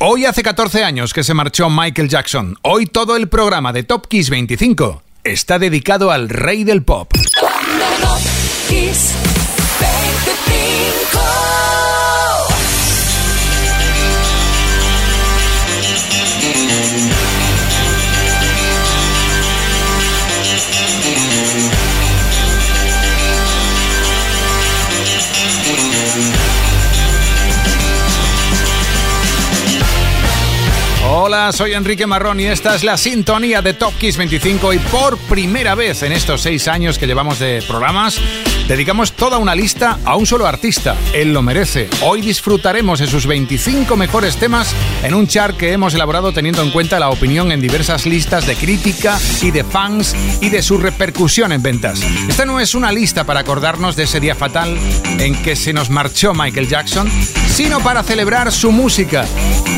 Hoy hace 14 años que se marchó Michael Jackson. Hoy todo el programa de Top Kiss 25 está dedicado al rey del pop. Hola, soy Enrique Marrón y esta es la sintonía de Top Kiss 25 y por primera vez en estos seis años que llevamos de programas dedicamos toda una lista a un solo artista. Él lo merece. Hoy disfrutaremos de sus 25 mejores temas en un chart que hemos elaborado teniendo en cuenta la opinión en diversas listas de crítica y de fans y de su repercusión en ventas. Esta no es una lista para acordarnos de ese día fatal en que se nos marchó Michael Jackson, sino para celebrar su música,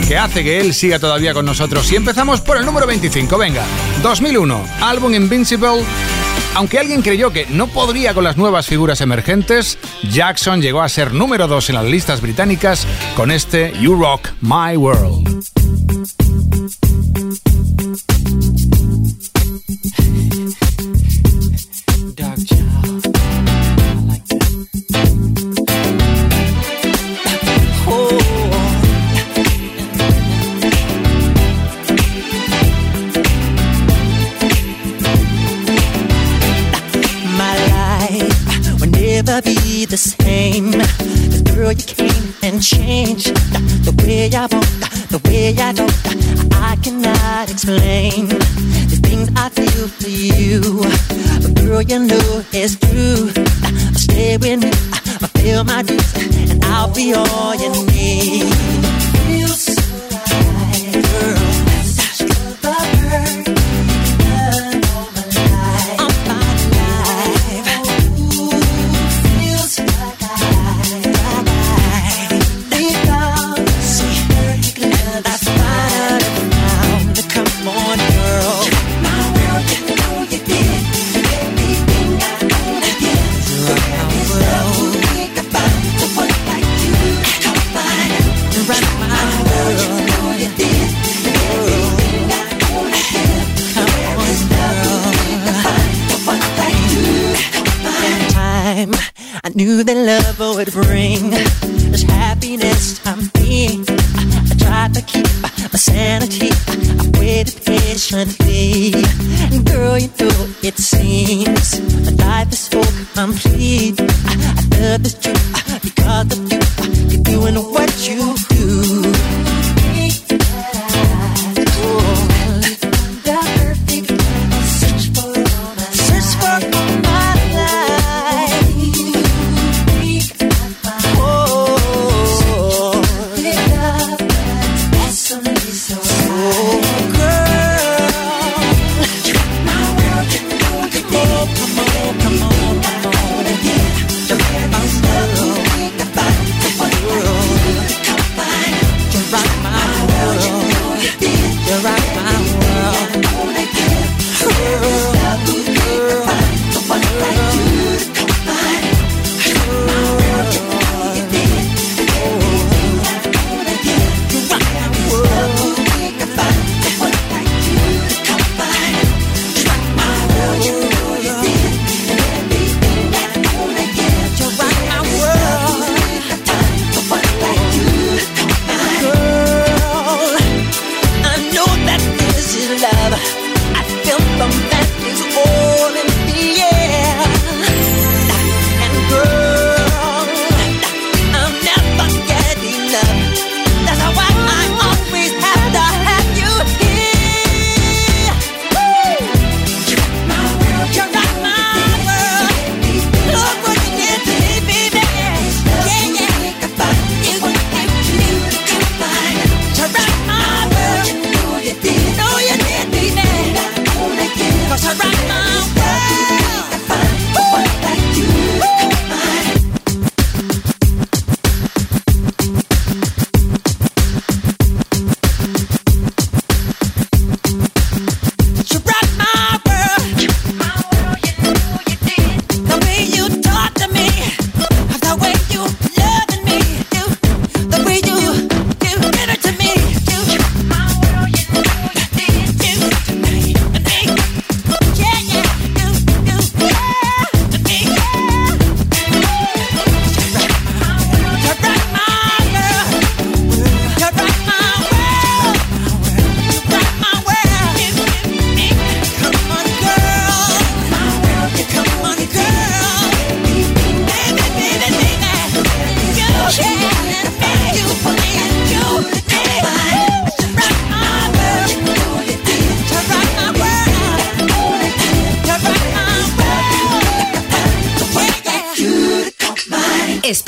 que hace que él siga todavía con nosotros. Y empezamos por el número 25, venga. 2001, álbum Invincible. Aunque alguien creyó que no podría con las nuevas figuras emergentes, Jackson llegó a ser número 2 en las listas británicas con este You Rock My World. Never be the same. Cause girl, you came and changed the way I walk, the way I talk. I cannot explain the things I feel for you. But girl, you know it's true. Stay with me, fulfill my dreams, and I'll be all you need. Feels so right, girl. Knew that love would bring this happiness I'm in. I, tried to keep my sanity. I waited patiently. And girl, you know it seems my life is so complete. I, I love this truth because of you. You're doing what you do.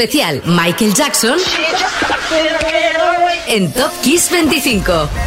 Especial Michael Jackson en Top Kiss 25.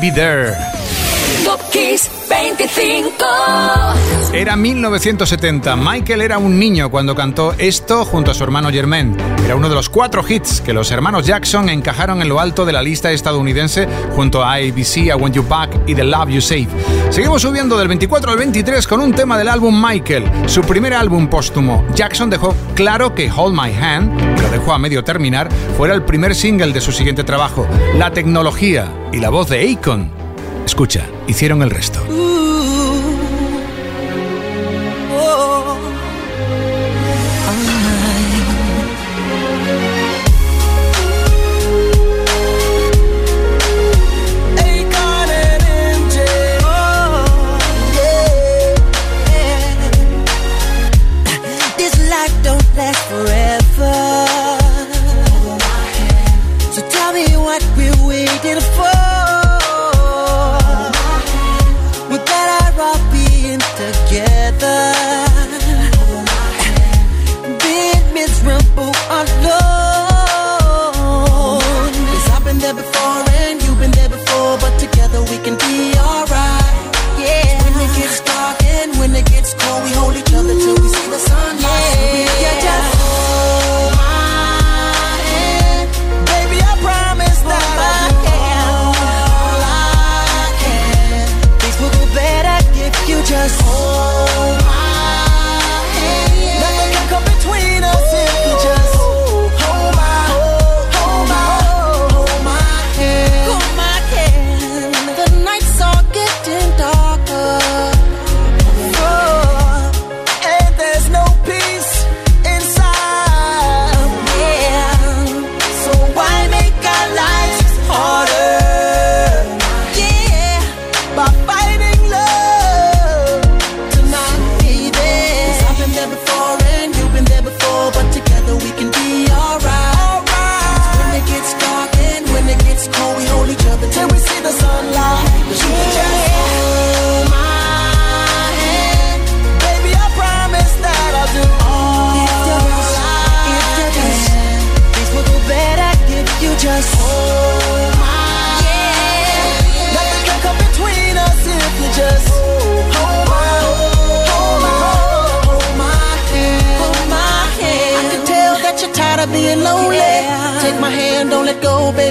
Be there. 1970. Michael era un niño cuando cantó esto junto a su hermano Germain. Era uno de los cuatro hits que los hermanos Jackson encajaron en lo alto de la lista estadounidense junto a ABC, I Want You Back y The Love You Save. Seguimos subiendo del 24 al 23 con un tema del álbum Michael, su primer álbum póstumo. Jackson dejó claro que Hold My Hand, que lo dejó a medio terminar, fuera el primer single de su siguiente trabajo. La tecnología y la voz de Akon. Escucha, hicieron el resto.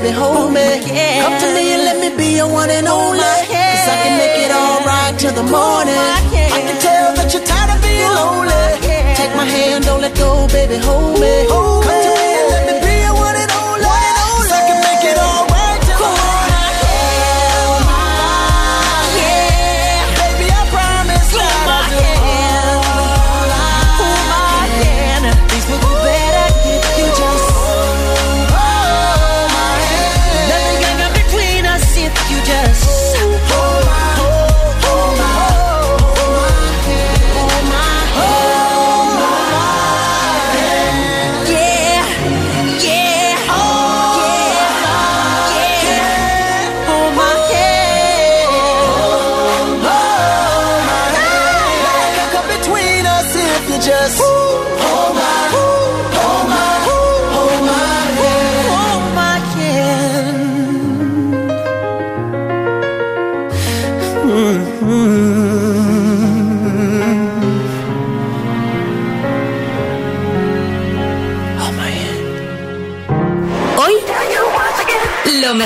baby, hold me. Yeah. Come to me and let me be your one and only. Cause I can make it all right till the morning. I can tell that you're tired of being lonely. Take my hand, don't let go, baby, hold me. Hold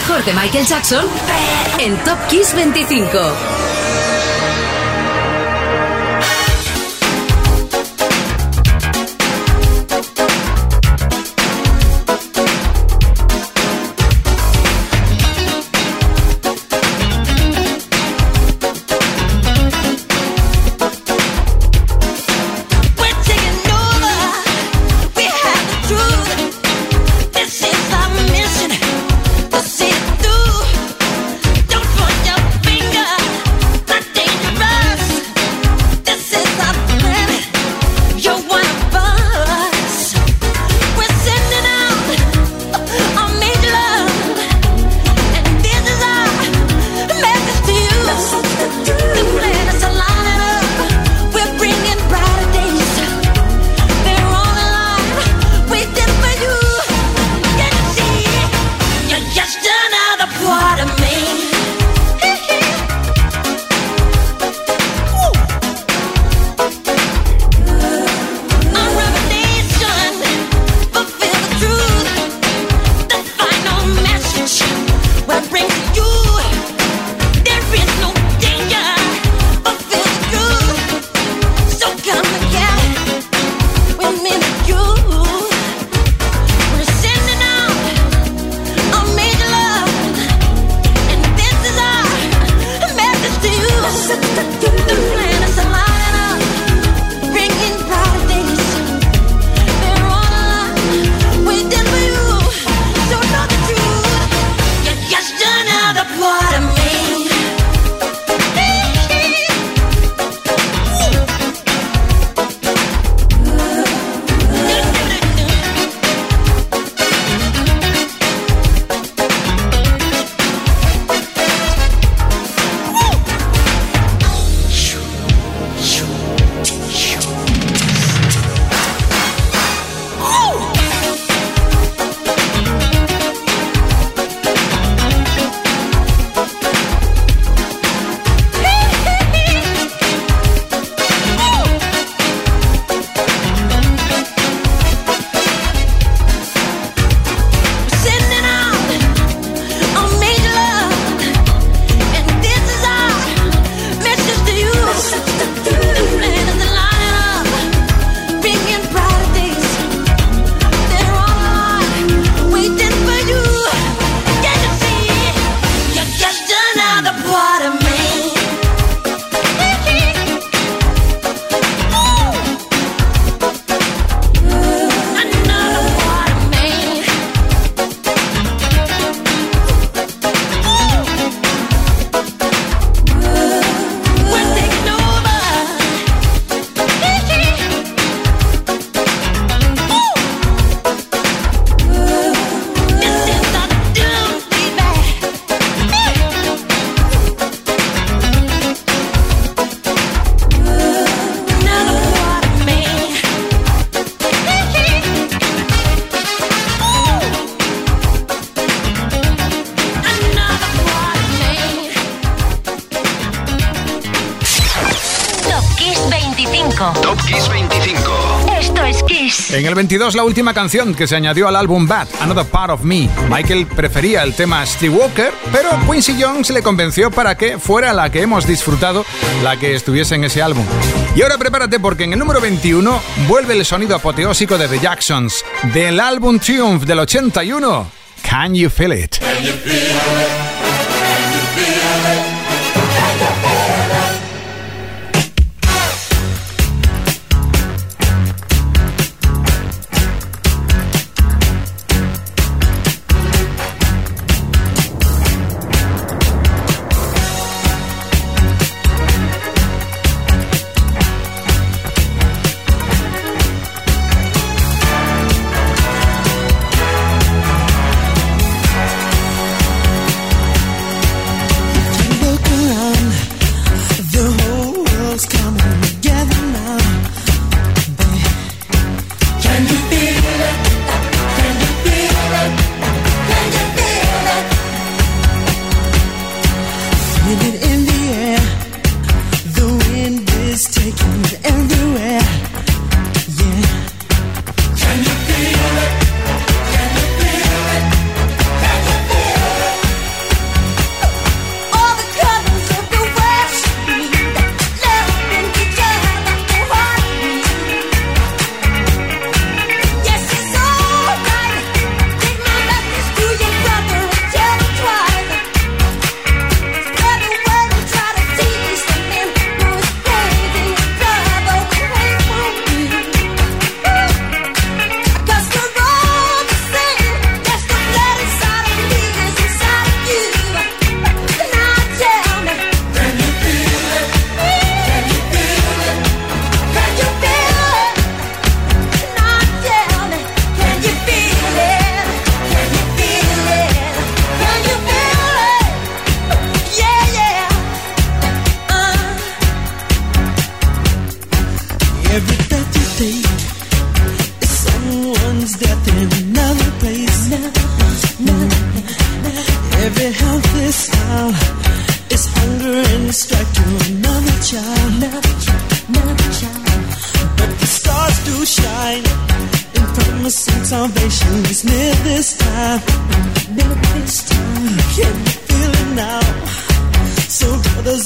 mejor de Michael Jackson en Top Kiss 25. 2022 la última canción que se añadió al álbum Bad, Another Part of Me. Michael prefería el tema Steve Walker, pero Quincy Jones le convenció para que fuera la que hemos disfrutado, la que estuviese en ese álbum. Y ahora prepárate porque en el número 21 vuelve el sonido apoteósico de The Jacksons, del álbum Triumph del 81, Can you feel it?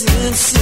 Top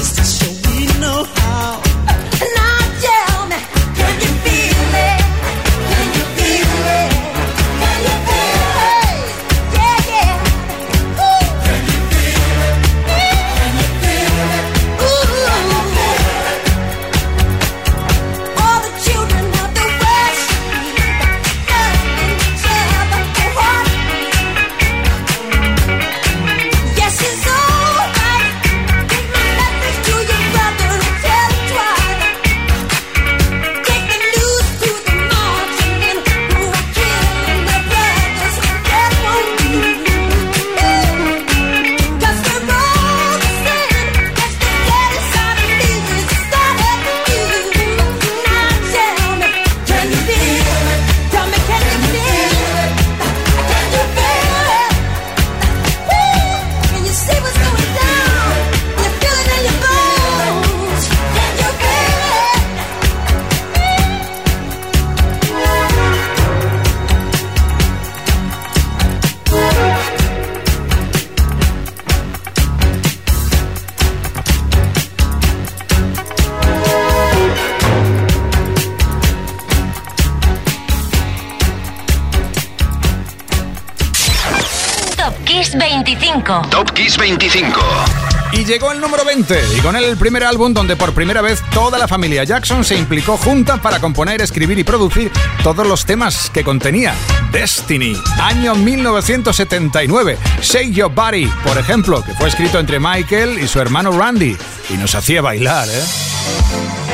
con él el primer álbum donde por primera vez toda la familia Jackson se implicó junta para componer, escribir y producir todos los temas que contenía. Destiny, año 1979. Shake Your Body, por ejemplo, que fue escrito entre Michael y su hermano Randy, y nos hacía bailar, ¿eh?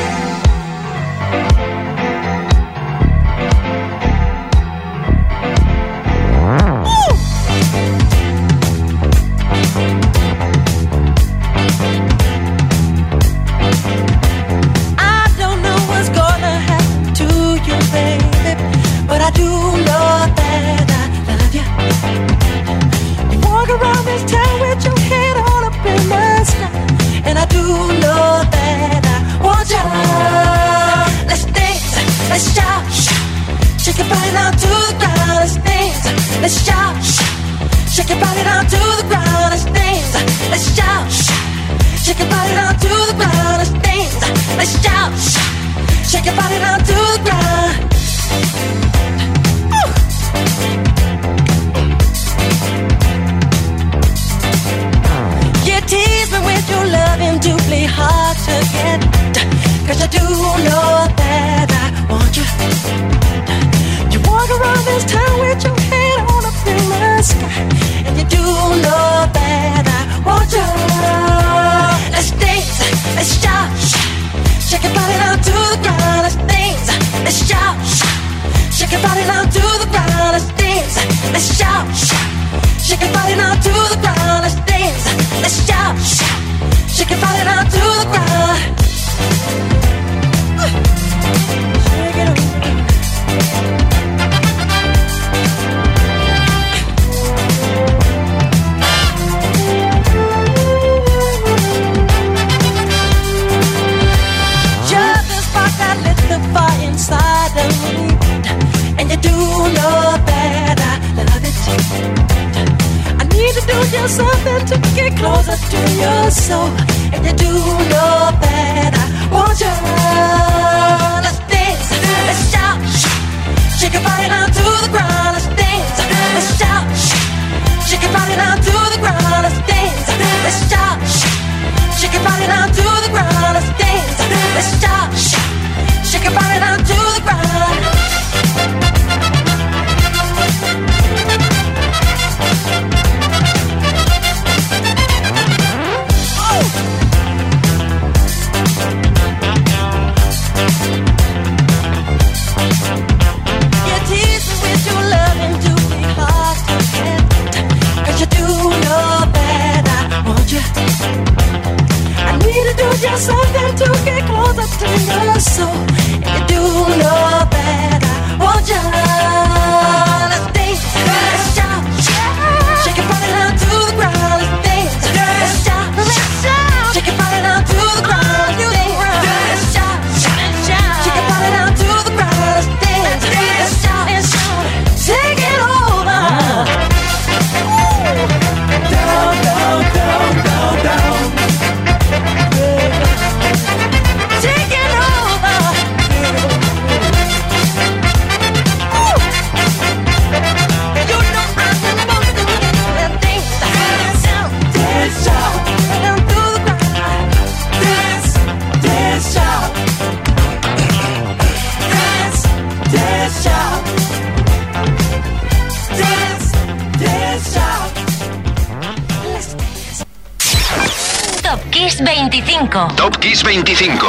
25.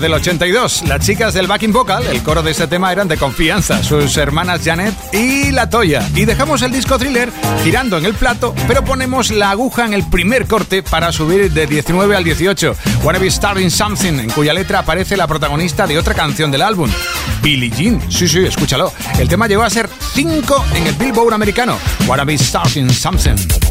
Del 82. Las chicas del backing vocal, el coro de este tema eran de confianza, sus hermanas Janet y La Toya. Y dejamos el disco Thriller girando en el plato, pero ponemos la aguja en el primer corte para subir de 19 al 18. Wanna Be Starting Something, en cuya letra aparece la protagonista de otra canción del álbum, Billie Jean. Sí, sí, escúchalo. El tema llegó a ser 5 en el Billboard americano. Wanna Be Starting Something.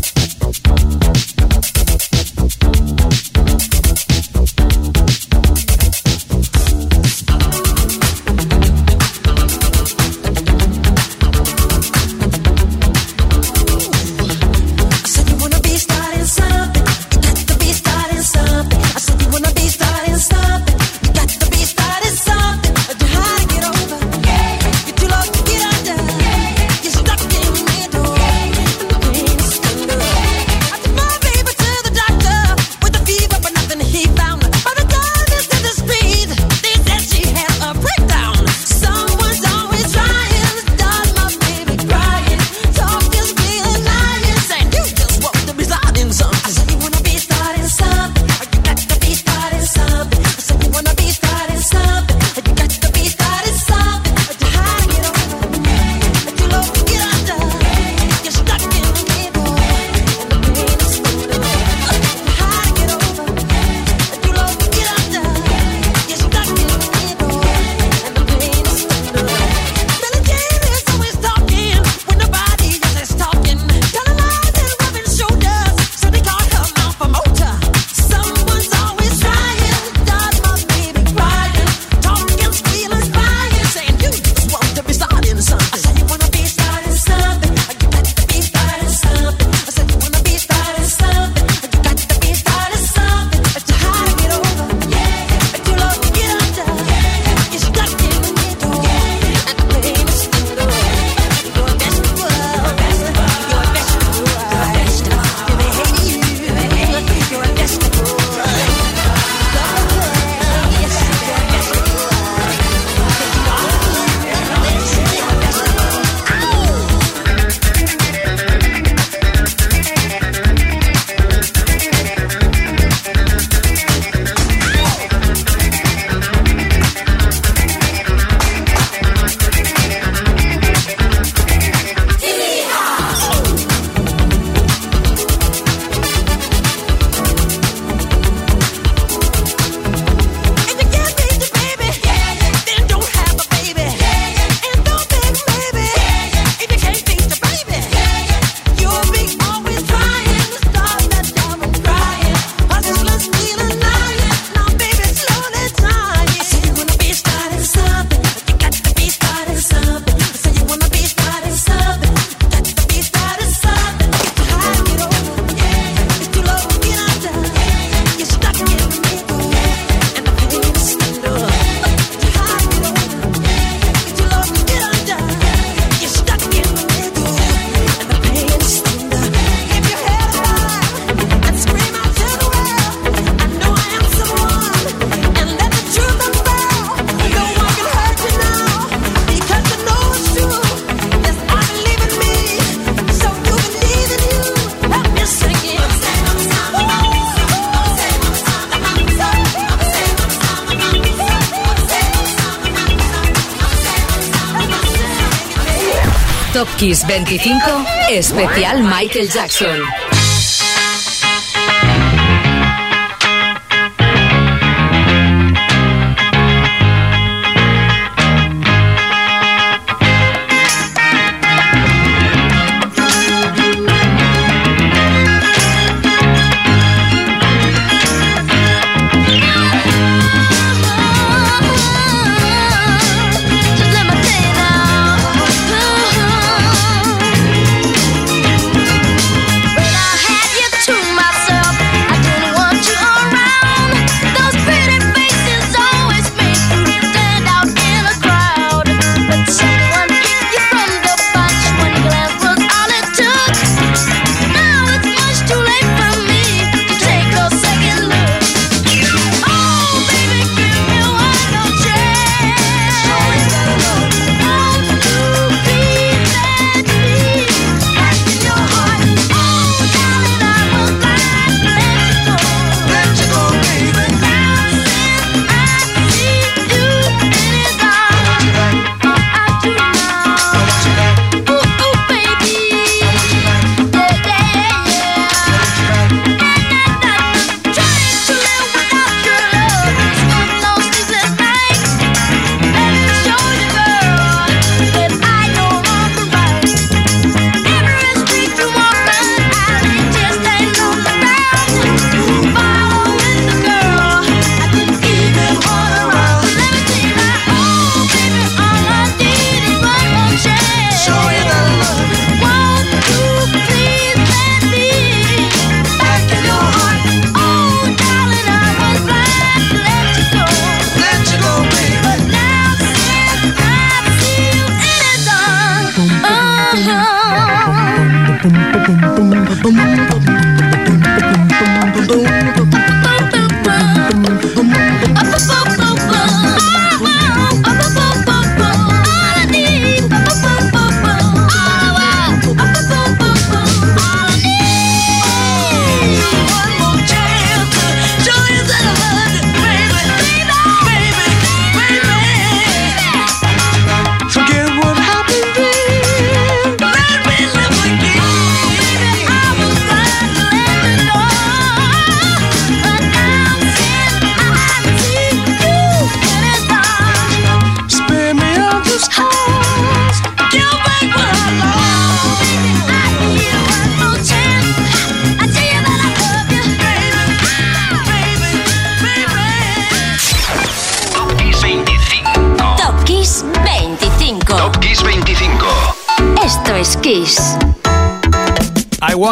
Top Kiss 25, especial Michael Jackson.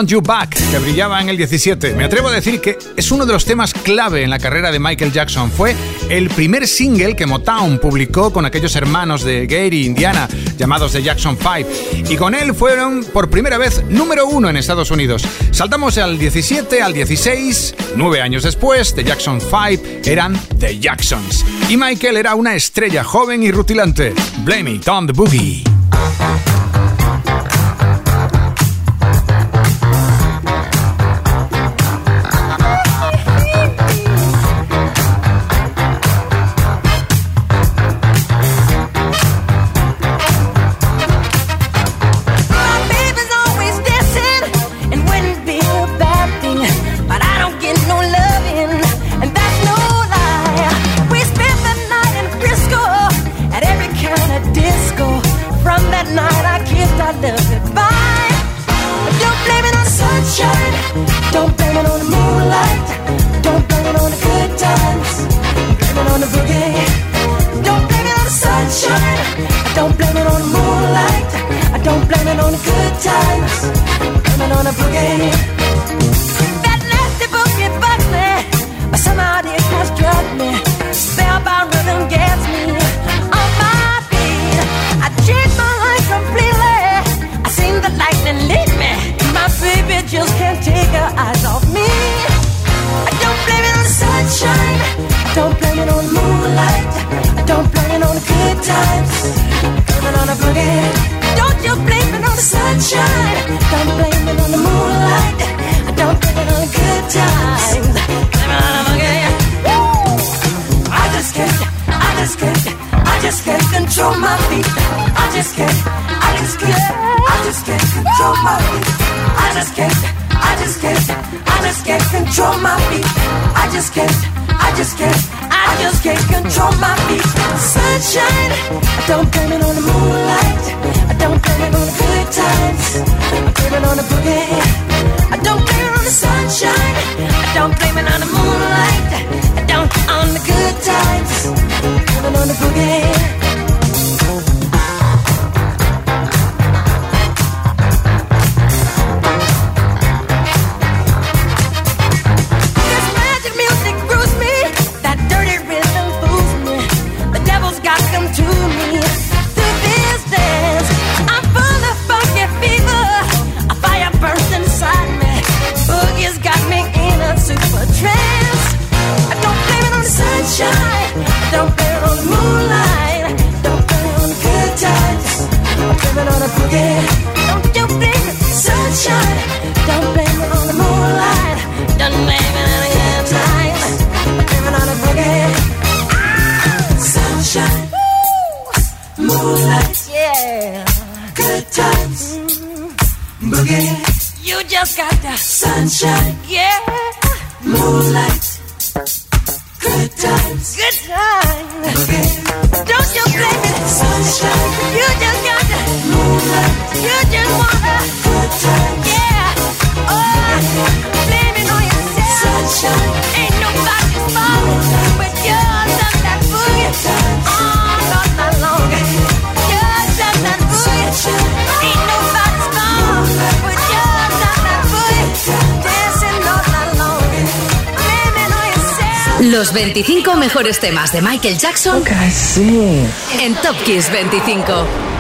You Back, que brillaba en el 17. Me atrevo a decir que es uno de los temas clave en la carrera de Michael Jackson. Fue el primer single que Motown publicó con aquellos hermanos de Gary, Indiana, llamados The Jackson 5. Y con él fueron por primera vez número uno en Estados Unidos. Saltamos al 17, al 16. Nueve años después, The Jackson 5 eran The Jacksons. Y Michael era una estrella joven y rutilante. Blame it on the boogie. sunshine. I don't blame it on the moonlight. I don't blame it on the good times. I blame it on the boogie. I don't blame it on the sunshine. I don't blame it on the moonlight. I don't on the good times. I blame it on the boogie. Los 25 mejores temas de Michael Jackson en Top Kiss 25.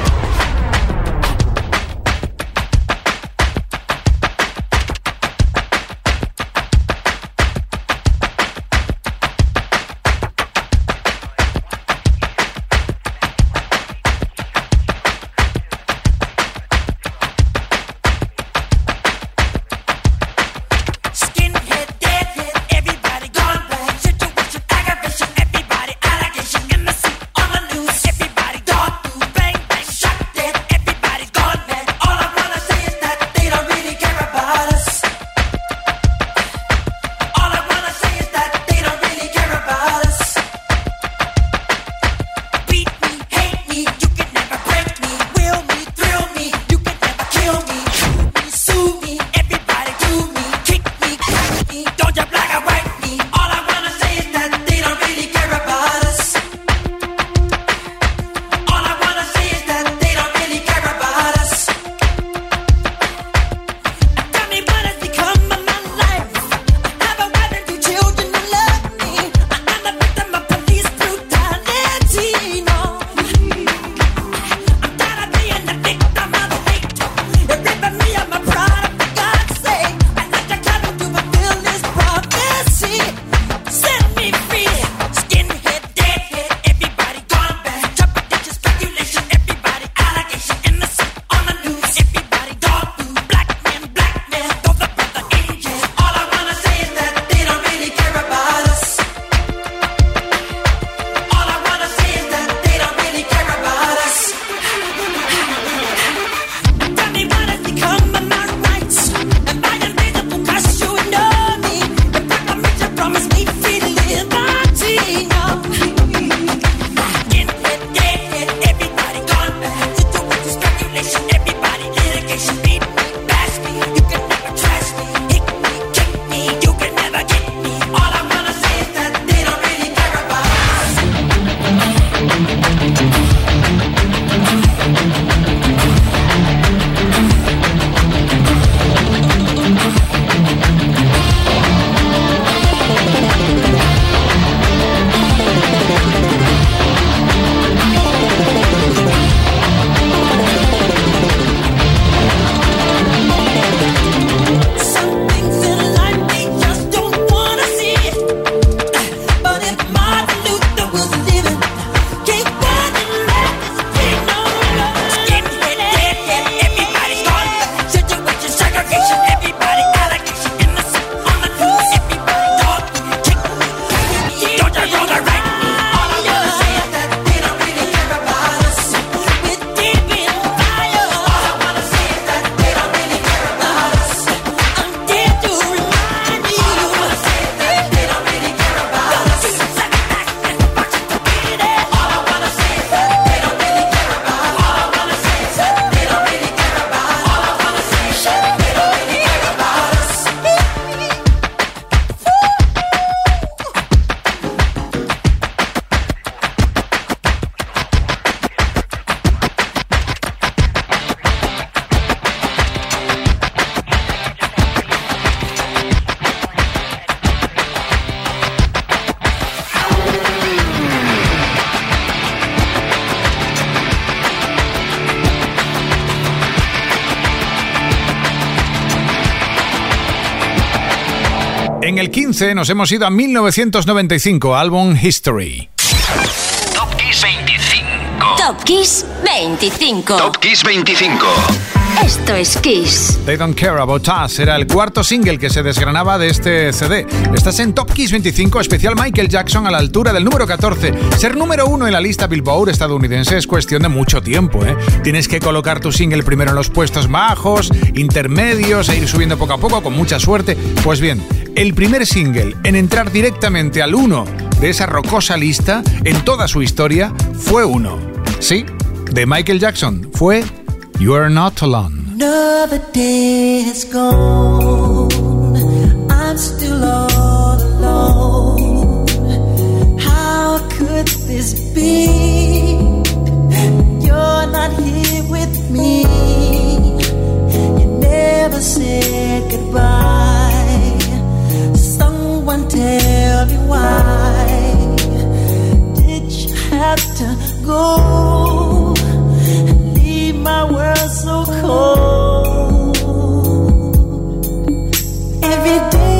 15 nos hemos ido a 1995, álbum History. Top Kiss 25. Top Kiss 25. Top Kiss 25. Esto es Kiss. They Don't Care About Us era el cuarto single que se desgranaba de este CD. Estás en Top Kiss 25, especial Michael Jackson a la altura del número 14. Ser número uno en la lista Billboard estadounidense es cuestión de mucho tiempo, ¿eh? Tienes que colocar tu single primero en los puestos bajos, intermedios e ir subiendo poco a poco con mucha suerte. Pues bien, el primer single en entrar directamente al 1 de esa rocosa lista en toda su historia fue uno. Sí, de Michael Jackson. Fue You Are Not Alone. Another day has gone. I'm still all alone. How could this be? You're not here with me. You never said goodbye. Tell me why did you have to go? and leave my world so cold. Every day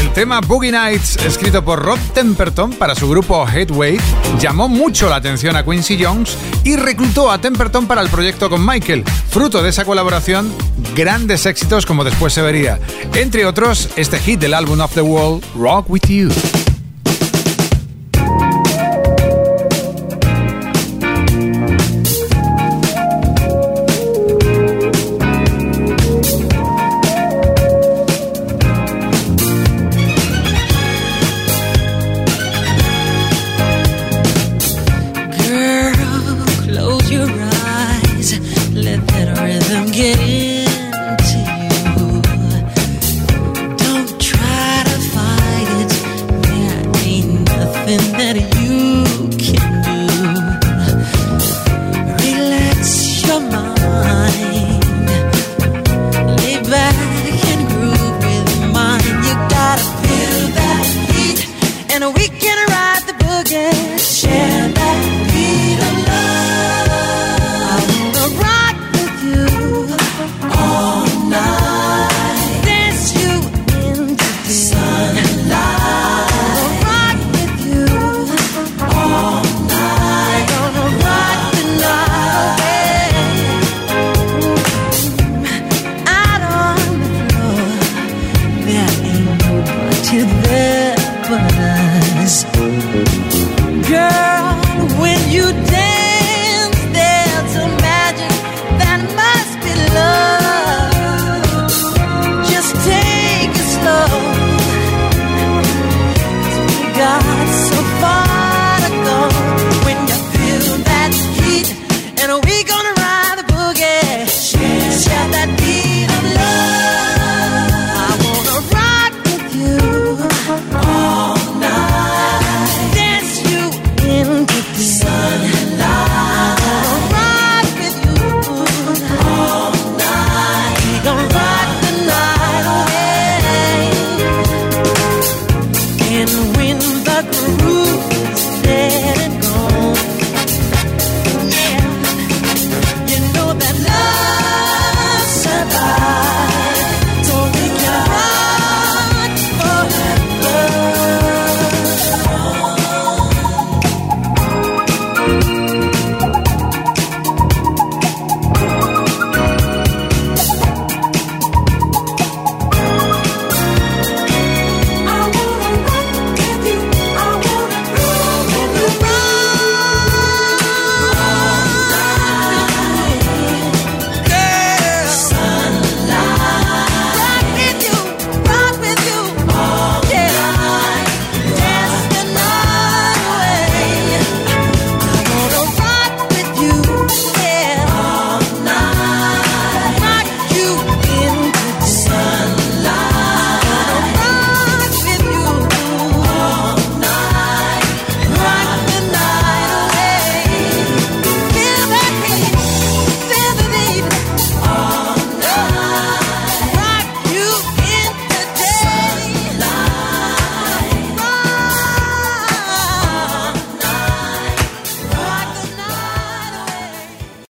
El tema Boogie Nights, escrito por Rob Temperton para su grupo Headway, llamó mucho la atención a Quincy Jones y reclutó a Temperton para el proyecto con Michael. Fruto de esa colaboración, grandes éxitos como después se vería. Entre otros, este hit del álbum Of the Wall, Rock With You.